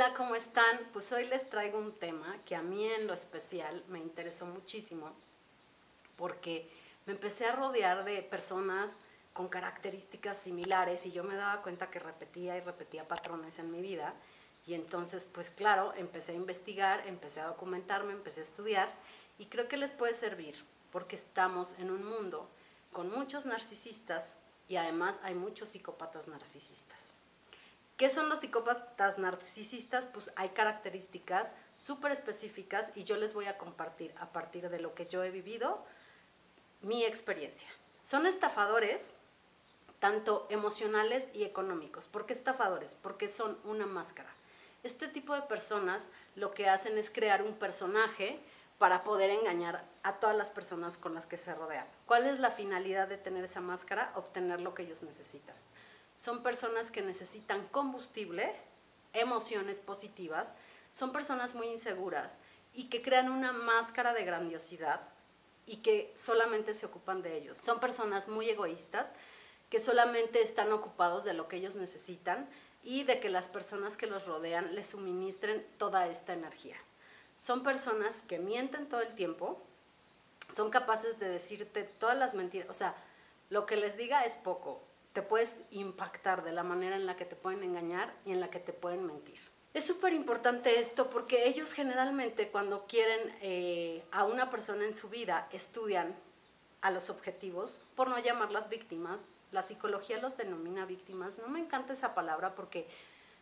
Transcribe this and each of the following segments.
Hola, ¿cómo están? Pues hoy les traigo un tema que a mí en lo especial me interesó muchísimo porque me empecé a rodear de personas con características similares y yo me daba cuenta que repetía y repetía patrones en mi vida y entonces pues claro, empecé a investigar, empecé a documentarme, empecé a estudiar y creo que les puede servir porque estamos en un mundo con muchos narcisistas y además hay muchos psicópatas narcisistas. ¿Qué son los psicópatas narcisistas? Pues hay características súper específicas y yo les voy a compartir a partir de lo que yo he vivido mi experiencia. Son estafadores tanto emocionales y económicos. ¿Por qué estafadores? Porque son una máscara. Este tipo de personas lo que hacen es crear un personaje para poder engañar a todas las personas con las que se rodean. ¿Cuál es la finalidad de tener esa máscara? Obtener lo que ellos necesitan son personas que necesitan combustible, emociones positivas, son personas muy inseguras y que crean una máscara de grandiosidad y que solamente se ocupan de ellos. Son personas muy egoístas que solamente están ocupados de lo que ellos necesitan y de que las personas que los rodean les suministren toda esta energía. Son personas que mienten todo el tiempo, son capaces de decirte todas las mentiras, o sea, lo que les diga es poco, te puedes impactar de la manera en la que te pueden engañar y en la que te pueden mentir. Es súper importante esto porque ellos generalmente cuando quieren eh, a una persona en su vida estudian a los objetivos, por no llamarlas víctimas. La psicología los denomina víctimas. No me encanta esa palabra porque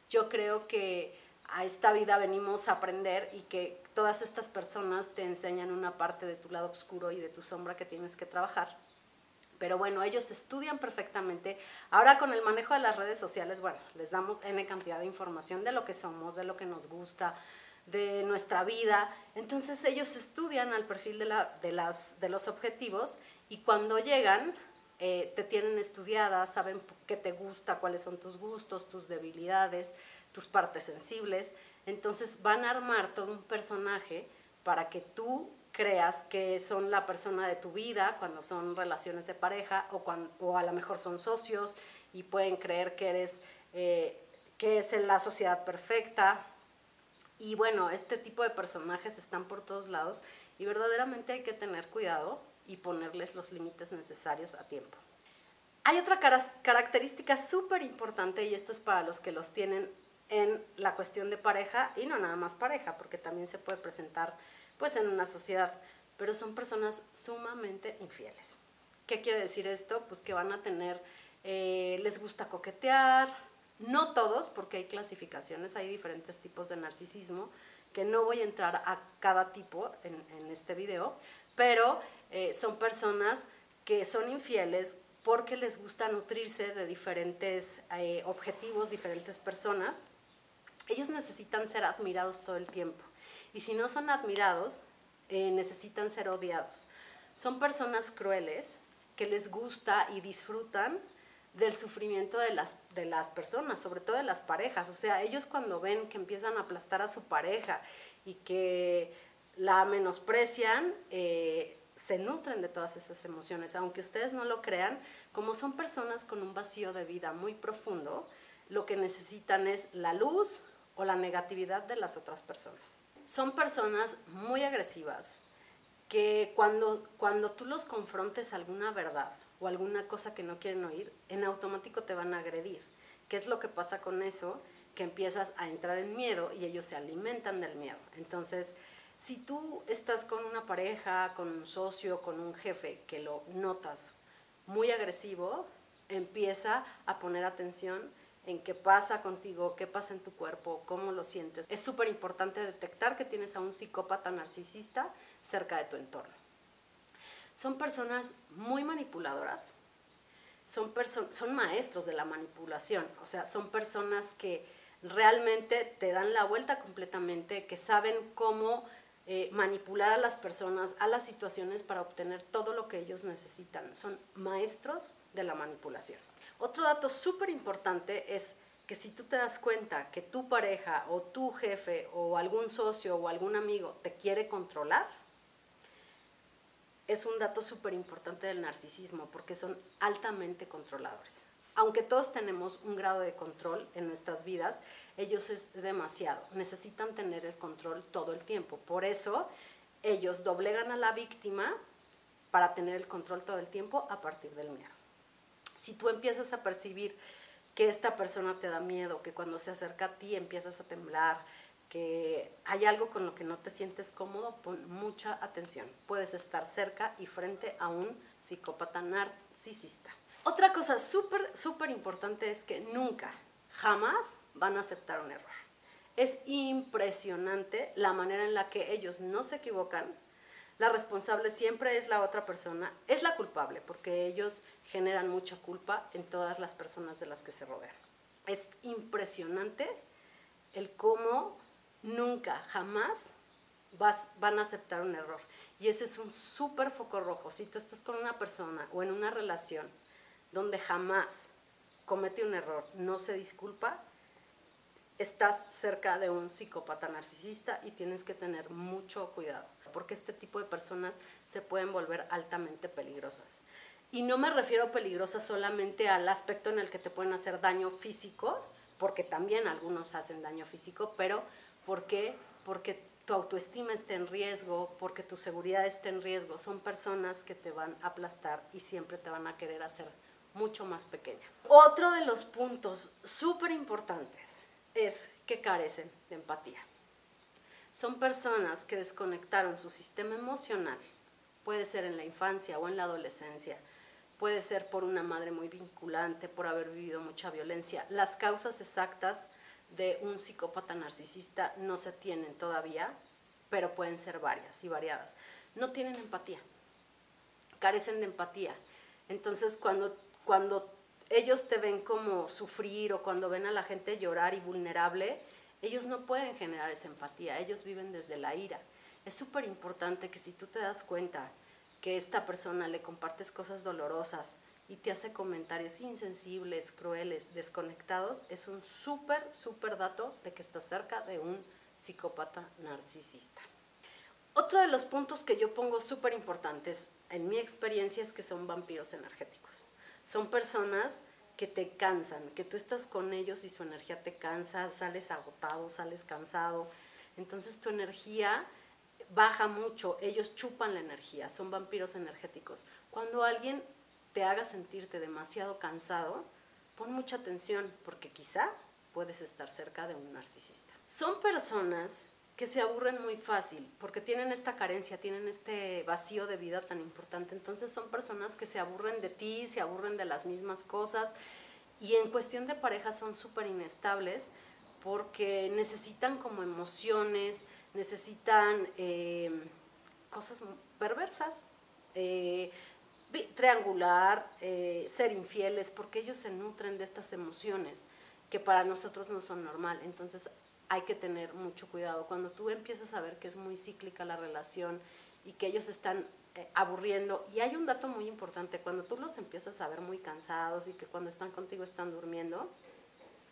yo creo que a esta vida venimos a aprender y que todas estas personas te enseñan una parte de tu lado oscuro y de tu sombra que tienes que trabajar. Pero bueno, ellos estudian perfectamente. Ahora con el manejo de las redes sociales, bueno, les damos N cantidad de información de lo que somos, de lo que nos gusta, de nuestra vida. Entonces ellos estudian al perfil de, la, de, las, de los objetivos y cuando llegan eh, te tienen estudiada, saben qué te gusta, cuáles son tus gustos, tus debilidades, tus partes sensibles. Entonces van a armar todo un personaje para que tú creas que son la persona de tu vida cuando son relaciones de pareja o, cuando, o a lo mejor son socios y pueden creer que eres eh, que es la sociedad perfecta. Y bueno, este tipo de personajes están por todos lados y verdaderamente hay que tener cuidado y ponerles los límites necesarios a tiempo. Hay otra característica súper importante y esto es para los que los tienen en la cuestión de pareja y no nada más pareja, porque también se puede presentar pues en una sociedad, pero son personas sumamente infieles. ¿Qué quiere decir esto? Pues que van a tener, eh, les gusta coquetear, no todos, porque hay clasificaciones, hay diferentes tipos de narcisismo, que no voy a entrar a cada tipo en, este video, pero eh, son personas que son infieles porque les gusta nutrirse de diferentes eh, objetivos, diferentes personas. Ellos necesitan ser admirados todo el tiempo. Y si no son admirados, eh, necesitan ser odiados. Son personas crueles que les gusta y disfrutan del sufrimiento de las, de las personas, sobre todo de las parejas. O sea, ellos cuando ven que empiezan a aplastar a su pareja y que la menosprecian, eh, se nutren de todas esas emociones. Aunque ustedes no lo crean, como son personas con un vacío de vida muy profundo, lo que necesitan es la luz o la negatividad de las otras personas son personas muy agresivas que cuando, cuando tú los confrontes alguna verdad o alguna cosa que no quieren oír, en automático te van a agredir. ¿Qué es lo que pasa con eso? Que empiezas a entrar en miedo y ellos se alimentan del miedo. Entonces, si tú estás con una pareja, con un socio, con un jefe que lo notas muy agresivo, empieza a poner atención en qué pasa contigo, qué pasa en tu cuerpo, cómo lo sientes. Es súper importante detectar que tienes a un psicópata narcisista cerca de tu entorno. Son personas muy manipuladoras, son, son maestros de la manipulación, o sea, son personas que realmente te dan la vuelta completamente, que saben cómo eh, manipular a las personas, a las situaciones para obtener todo lo que ellos necesitan. Son maestros de la manipulación. Otro dato súper importante es que si tú te das cuenta que tu pareja o tu jefe o algún socio o algún amigo te quiere controlar, es un dato súper importante del narcisismo porque son altamente controladores. aunque todos tenemos un grado de control en nuestras vidas, ellos es demasiado. Necesitan tener el control todo el tiempo. Por eso ellos doblegan a la víctima para tener el control todo el tiempo a partir del miedo. Si tú empiezas a percibir que esta persona te da miedo, que cuando se acerca a ti empiezas a temblar, que hay algo con lo que no te sientes cómodo, pon mucha atención. Puedes estar cerca y frente a un psicópata narcisista. Otra cosa súper, súper importante es que nunca, jamás van a aceptar un error. Es impresionante la manera en la que ellos no se equivocan. La responsable siempre es la otra persona, es la culpable, porque ellos generan mucha culpa en todas las personas de las que se rodean. Es impresionante el cómo nunca, jamás van a aceptar un error. Y ese es un súper foco rojo. Si tú estás con una persona o en una relación donde jamás comete un error, no se disculpa, estás cerca de un psicópata narcisista y tienes que tener mucho cuidado, porque este tipo de personas se pueden volver altamente peligrosas. Y no me refiero peligrosas solamente al aspecto en el que te pueden hacer daño físico, porque también algunos hacen daño físico, pero. Porque tu autoestima está en riesgo, porque tu seguridad está en riesgo. Son personas que te van a aplastar y siempre te van a querer hacer mucho más pequeña. Otro de los puntos súper importantes es que carecen de empatía. Son personas que desconectaron su sistema emocional, puede ser en la infancia o en la adolescencia, puede ser por una madre muy vinculante, por haber vivido mucha violencia. Las causas exactas de un psicópata narcisista no se tienen todavía, pero pueden ser varias y variadas. No tienen empatía, carecen de empatía. Entonces, cuando cuando ellos te ven como sufrir o cuando ven a la gente llorar y vulnerable, ellos no pueden generar esa empatía, ellos viven desde la ira. Es súper importante que si tú te das cuenta que esta persona le compartes cosas dolorosas y te hace comentarios insensibles, crueles, desconectados, es un súper, súper dato de que estás cerca de un psicópata narcisista. Otro de los puntos que yo pongo súper importantes en mi experiencia es que son vampiros energéticos son personas que te cansan, que tú estás con ellos y su energía te cansa, sales agotado, sales cansado. Entonces tu energía baja mucho, ellos chupan la energía, son vampiros energéticos. Cuando alguien te haga sentirte demasiado cansado, pon mucha atención porque quizá puedes estar cerca de un narcisista. Son personas que se aburren muy fácil porque tienen esta carencia, tienen este vacío de vida tan importante. Entonces son personas que se aburren de ti, se aburren de las mismas cosas y en cuestión de pareja son súper inestables porque necesitan como emociones, necesitan eh, cosas perversas, eh, triangular, eh, ser infieles, porque ellos se nutren de estas emociones que para nosotros no son normal. Entonces hay que tener mucho cuidado. Cuando tú empiezas a ver que es muy cíclica la relación y que ellos están eh, aburriendo, y hay un dato muy importante, cuando tú los empiezas a ver muy cansados y que cuando están contigo están durmiendo,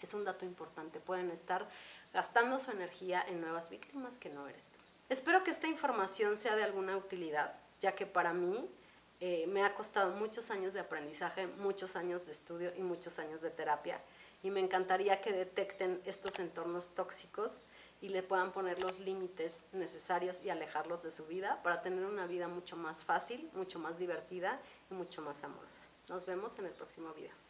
es un dato importante, pueden estar gastando su energía en nuevas víctimas que no eres tú. Espero que esta información sea de alguna utilidad, ya que para mí eh, me ha costado muchos años de aprendizaje, muchos años de estudio y muchos años de terapia y me encantaría que detecten estos entornos tóxicos y le puedan poner los límites necesarios y alejarlos de su vida para tener una vida mucho más fácil, mucho más divertida y mucho más amorosa. Nos vemos en el próximo video.